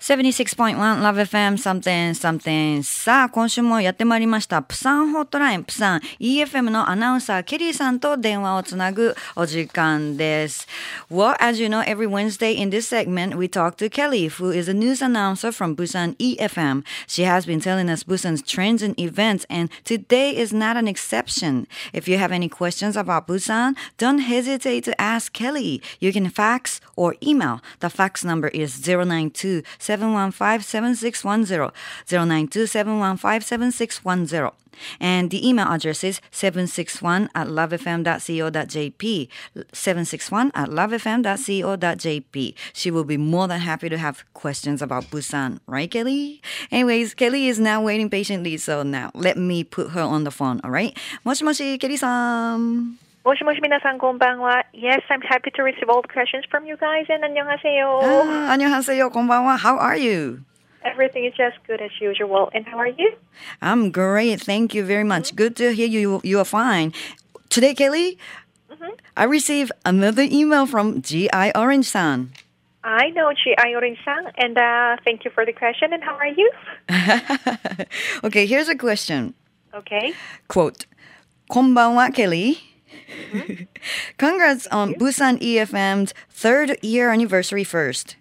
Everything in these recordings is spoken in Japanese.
76.1 Love FM something something さあ今週もやってまいりましたプサンホットラインプサン EFM のアナウンサーケリーさんと電話をつなぐお時間です Well as you know every Wednesday in this segment we talk to Kelly who is a news announcer from Busan EFM She has been telling us Busan's trends and events and today is not an exception If you have any questions about Busan don't hesitate to ask Kelly You can fax or email The fax number is 092 715-7610 092-715-7610 and the email address is 761 at lovefm.co.jp 761 at lovefm.co.jp she will be more than happy to have questions about Busan right Kelly anyways Kelly is now waiting patiently so now let me put her on the phone alright もしもし Kelly さん もしもし皆さんこんばんは。Yes, I'm happy to receive all the questions from you guys and 안녕하세요. 아, 안녕하세요. こんばんは. How are you? Everything is just good as usual. And how are you? I'm great. Thank you very much. Good to hear you. You are fine. Today, Kelly, I received another email from G.I. Orange san. I know G.I. Orange-san, and uh, thank you for the question. And how are you? okay, here's a question. Okay. Quote, こんばんは, Kelly. Congrats on Busan EFM's third year anniversary first.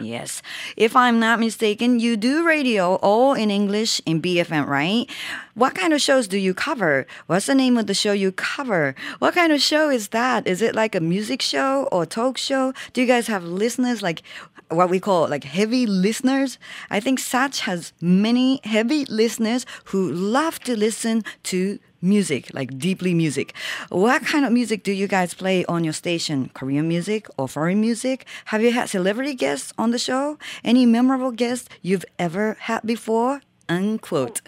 Yes. If I'm not mistaken, you do radio all in English in BFM, right? What kind of shows do you cover? What's the name of the show you cover? What kind of show is that? Is it like a music show or talk show? Do you guys have listeners like what we call like heavy listeners? I think Satch has many heavy listeners who love to listen to music, like deeply music. What kind of music do you guys play on your station? Korean music or foreign music? Have you had celebrity guests on the show? Any memorable guests you've ever had before? Unquote.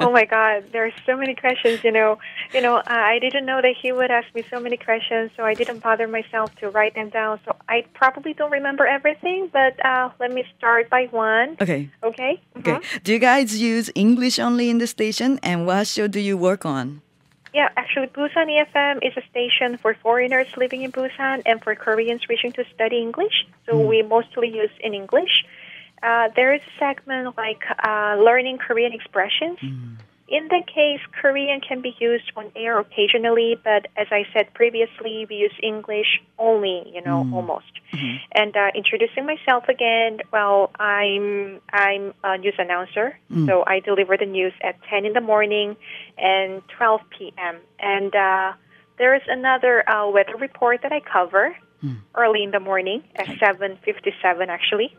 oh my God, there are so many questions. You know, you know, I didn't know that he would ask me so many questions, so I didn't bother myself to write them down. So I probably don't remember everything, but uh, let me start by one. okay. Okay. Okay. Mhm. Do you guys use English only in the station? And what show do you work on? Yeah, actually, Busan EFM is a station for foreigners living in Busan and for Koreans wishing to study English. So we mostly use in English. Uh, there is a segment like uh, learning Korean expressions. In that case, Korean can be used on air occasionally, but as I said previously, we use English only, you know, almost. And uh, introducing myself again, well, I'm I'm a news announcer, so I deliver the news at 10 in the morning and 12 p.m. And uh, there is another uh, weather report that I cover early in the morning at 7:57 actually.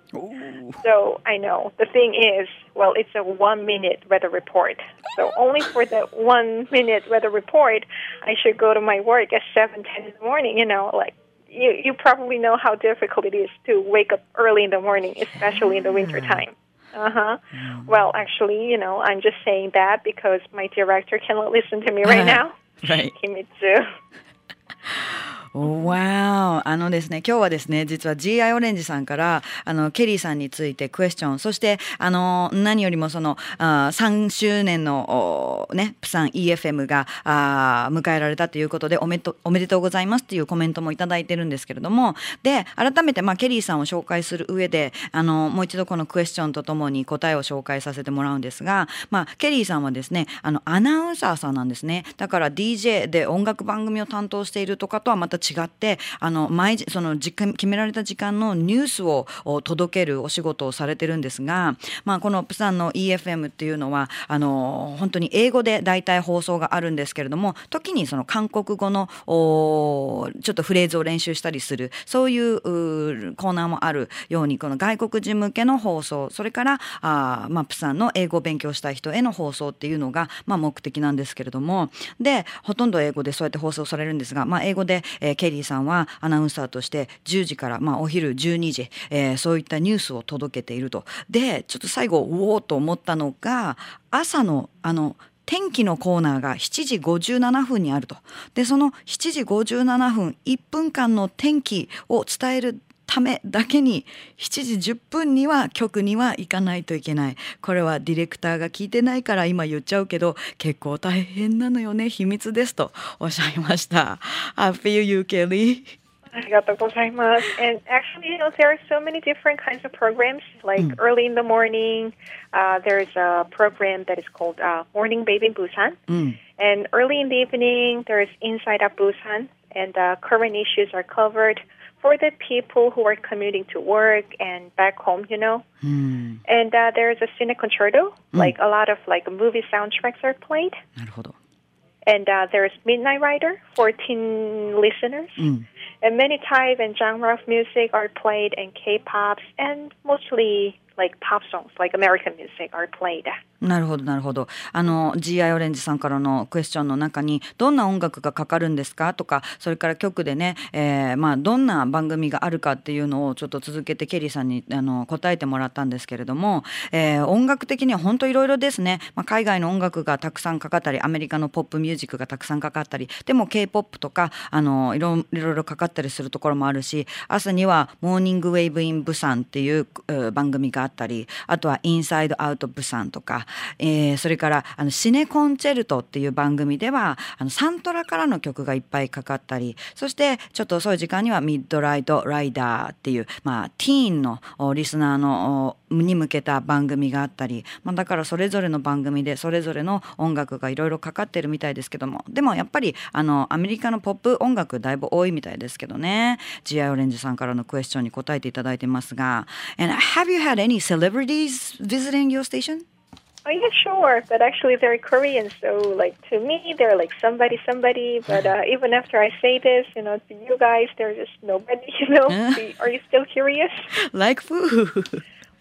So I know the thing is, well, it's a one-minute weather report. So only for the one-minute weather report, I should go to my work at 7:10 in the morning. You know, like you you probably know how difficult it is to wake up early in the morning, especially in the winter time. Uh huh. Well, actually, you know, I'm just saying that because my director cannot listen to me right now. Right. Kimitsu. Wow! あのですね、今日はですね、実は GI オレンジさんから、あの、ケリーさんについてクエスチョン、そして、あの、何よりもその、あ3周年の、ね、プサン EFM が、あ迎えられたということで、おめでと、おめでとうございますっていうコメントもいただいてるんですけれども、で、改めて、まあ、ケリーさんを紹介する上で、あの、もう一度このクエスチョンとともに答えを紹介させてもらうんですが、まあ、ケリーさんはですね、あの、アナウンサーさんなんですね。だから DJ で音楽番組を担当しているとかとはまた違って、あの、毎時、その時間、決められた時間のニュースを届けるお仕事をされてるんですが、まあ、このプサンの EFM っていうのは、あの、本当に英語で大体放送があるんですけれども、時にその韓国語の、ちょっとフレーズを練習したりする、そういううコーナーもあるように、この外国人向けの放送、それから、あまあ、プサンの英語を勉強したい人への放送っていうのが、まあ、目的なんですけれども、で、ほとんど英語でそうやって放送されるんですが、まあ、英語で、えーケリーさんはアナウンサーとして10時から、まあ、お昼12時、えーそういったニュースを届けていると。で、ちょっと最後、うおーと思ったのが、朝の、あの、天気のコーナーが7時57分にあると。で、その7時57分、1分間の天気を伝えるためだけに7時10分には局には行かないといけない。これはディレクターが聞いてないから今言っちゃうけど結構大変なのよね。秘密ですとおっしゃいました。I feel you, Kelly. Arigatou gozaimasu. And actually, you know, there are so many different kinds of programs. Like early in the morning, uh, there's a program that is called uh, Morning Baby Busan. And early in the evening, there's Inside Out Busan, and uh, current issues are covered for the people who are commuting to work and back home, you know. Mm. And uh, there's a cine concerto, mm. like a lot of like movie soundtracks are played. And uh, there's Midnight Rider for teen listeners. Mm. And many type and genre of music are played, and K-pops and mostly like pop songs, like American music, are played. なるほどなるほど。あの GI オレンジさんからのクエスチョンの中にどんな音楽がかかるんですか？とかそれから曲でね、えーまあ、どんな番組があるかっていうのをちょっと続けてケリーさんにあの答えてもらったんですけれども、えー音楽的には本当いろいろですね、まあ、海外の音楽がたくさんかかったりアメリカのポップミュージックがたくさんかかったりでも k p o p とかあのいろいろかかったりするところもあるし朝には「モーニングウェイブインブサン」っていう番組があったりあとは「 Inside Out Busan」とか、えーそれからあの Cine Concerto っていう番組ではあのサントラからの曲がいっぱいかかったりそしてちょっと遅い時間には Midnight Rider っていう、まあ、ティーンのリスナーのに向けた番組があったり、まあ、だからそれぞれの番組でそれぞれの音楽がいろいろかかってるみたいですけどもでもやっぱりあのアメリカのポップ音楽だいぶ多いみたいですけどね GI オレンジさんからのクエスチョンに答えていただいてますが And have you had any celebrities visiting your station? Oh yeah, sure. But actually, they're Korean, so like to me, they're like somebody, somebody. But uh, even after I say this, you know, to you guys, they're just nobody. You know, are you still curious? Like who?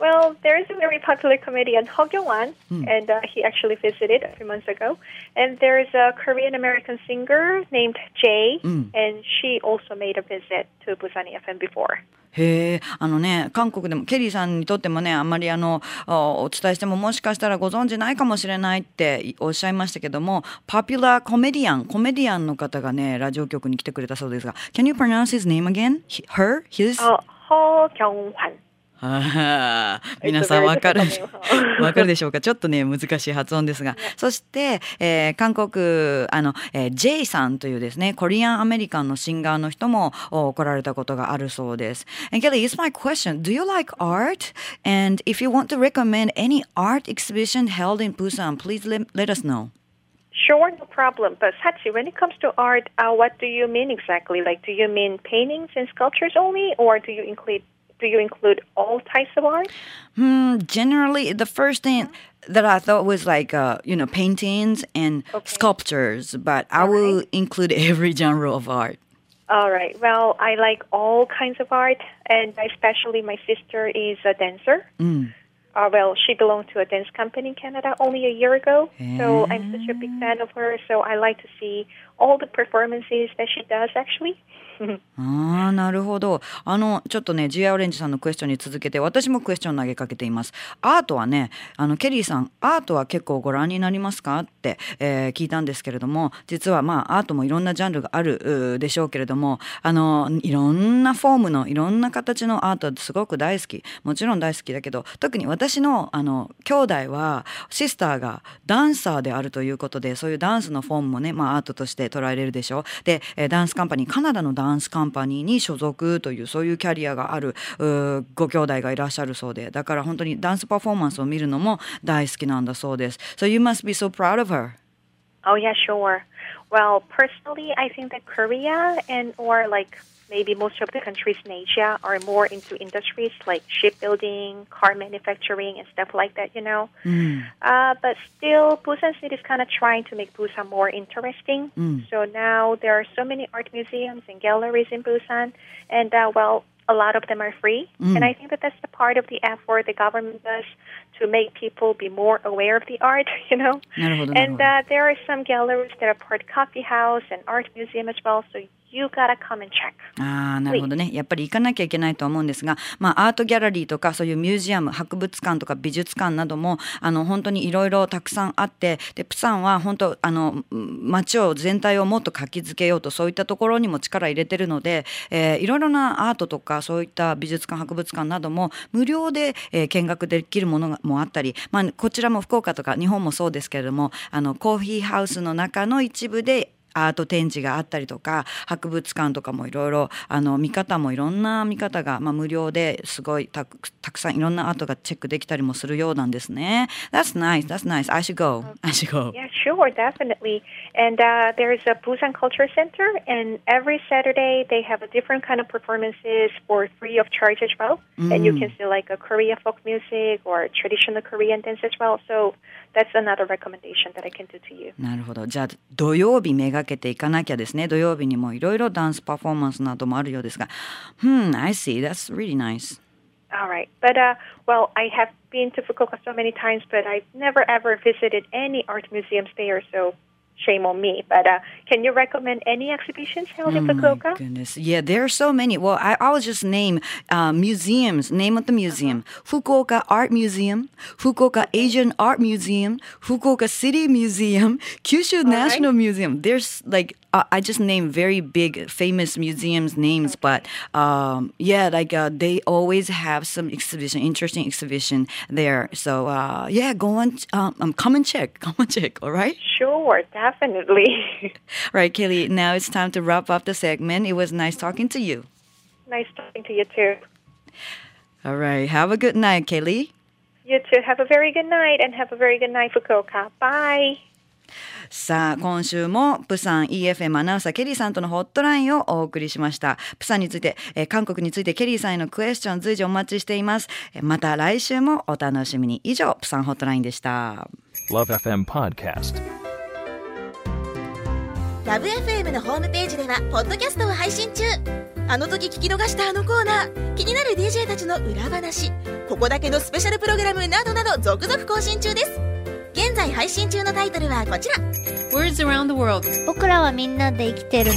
Well, there is a very popular comedian, Ho Kyung-wan, and uh, he actually visited a few months ago. And there is a Korean American singer named Jay, and she also made a visit to Busan FM before. へえあのね韓国でもケリーさんにとってもねあんまりあのあお伝えしてももしかしたらご存知ないかもしれないっておっしゃいましたけどもパピュラーコメディアンコメディアンの方がねラジオ局に来てくれたそうですが Can you pronounce his name again? He- Her? His? Uh, Ho Kyung-hwan. あー皆さんわかる.わかるでしょうかちょっとね難しい発音ですがそして、えー韓国あの、えー、J さんというですねコリアンアメリカンのシンガーの人もお来られたことがあるそうです And Kelly, it's my question Do you like art? And if you want to recommend any art exhibition held in Busan please let, let us know Sure, no problem. But Sachi, when it comes to art, uh, what do you mean exactly? Like, do you mean paintings and sculptures only, or do you include do you include all types of art? Hmm, generally, the first thing that I thought was like, uh, you know, paintings and sculptures, but I will include every genre of art. All right. Well, I like all kinds of art, and especially my sister is a dancer. Uh, well, she belonged to a dance company in Canada only a year ago, so I'm such a big fan of her. So I like to see all the performances that she does. Actually, ああなるほど。あのちょっとね GI オレンジさんのクエスチョンに続けて私もクエスチョン投げかけています。アートはねあのケリーさんアートは結構ご覧になりますか？って、えー聞いたんですけれども実はまあアートもいろんなジャンルがあるでしょうけれどもあのいろんなフォームのいろんな形のアートすごく大好き。もちろん大好きだけど特に私のあの兄弟はシスターがダンサーであるということでそういうダンスのフォームもね、まあ、アートとして捉えれるでしょ？うで、ダンスカンパニーカナダのダンスカンパニーに所属というそういうキャリアがあるご兄弟がいらっしゃるそうでだから本当にダンスパフォーマンスを見るのも大好きなんだそうです So you must be so proud of her oh yeah, sure. Well, personally, I think that Korea and or like maybe most of the countries in Asia are more into industries like shipbuilding, car manufacturing, and stuff like that, you know. Mm. Uh, but still, Busan City is kind of trying to make Busan more interesting. Mm. So now there are so many art museums and galleries in Busan, and uh, well, a lot of them are free. Mm. And I think that that's the part of the effort the government does to make people be more aware of the art, you know. And uh, there are some galleries that are part coffee house and art museum as well, so you gotta come and check. ああなるほどねやっぱり行かなきゃいけないとは思うんですが、まあ、アートギャラリーとかそういうミュージアム博物館とか美術館などもあの本当にいろいろたくさんあってでプサンは本当あの街を全体をもっと活気づけようとそういったところにも力入れてるので、えーいろいろなアートとかそういった美術館博物館なども無料で、えー見学できるものがもあったり、まあ、こちらも福岡とか日本もそうですけれどもあのコーヒーハウスの中の一部でアート展示があったりとか博物館とかもいろいろあの見方もいろんな見方が、まあ、無料ですごいたたくさんいろんなアートがチェックできたりもするようなんですね。That's nice. That's nice. I should go. I should go. Yeah, sure, definitely. And uh, there is a Busan Culture Center, and every Saturday they have a different kind of performances for free of charge as well. And you can see like a Korea folk music or traditional Korean dance as well. So that's another recommendation that I can do to you. なるほど。じゃあ土曜日めがけていかなきゃですね。土曜日にもいろいろダンスパフォーマンスなどもあるようですが。Hmm, I see. That's really nice. All right. But, uh, well, I have been to Fukuoka so many times, but I've never ever visited any art museums there, so shame on me. But uh, can you recommend any exhibitions held in Oh my Fukuoka? goodness. Yeah, there are so many. Well, I, I will just name uh, museums, name of the museum. Fukuoka Art Museum, Fukuoka Asian Art Museum, Fukuoka City Museum, Kyushu National Museum. There's like, uh, I just named very big famous museums names, but um, yeah, like uh, they always have some exhibition, interesting exhibition there. So uh, yeah, go on, um, um, come and check, come and check, all right? Sure, definitely. Right, Kelly, now it's time to wrap up the segment. It was nice talking to you. nice talking to you too. All right, have a good night, Kelly. You too. Have a very good night and have a very good night, Fukuoka. Bye. さあ、今週もプサン EFM アナウンサーケリーさんとのホットラインをお送りしました。プサンについて、えー韓国についてケリーさんへのクエスチョン随時お待ちしています。えーまた来週もお楽しみに。以上、プサンホットラインでした。Love FM Podcast. ラブ f m のホームページではポッドキャストを配信中。あの時聞き逃したあのコーナー。気になる DJ たちの裏話。ここだけのスペシャルプログラムなどなど続々更新中です。現在配信中のタイトルはこちら。Words around the world. 僕らはみんなで生きてる。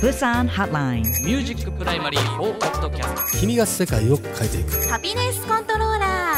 プサンホットライン。ミュージックプライマリー4ポッドキャスト君が世界を変えていく。ハピネスコントロー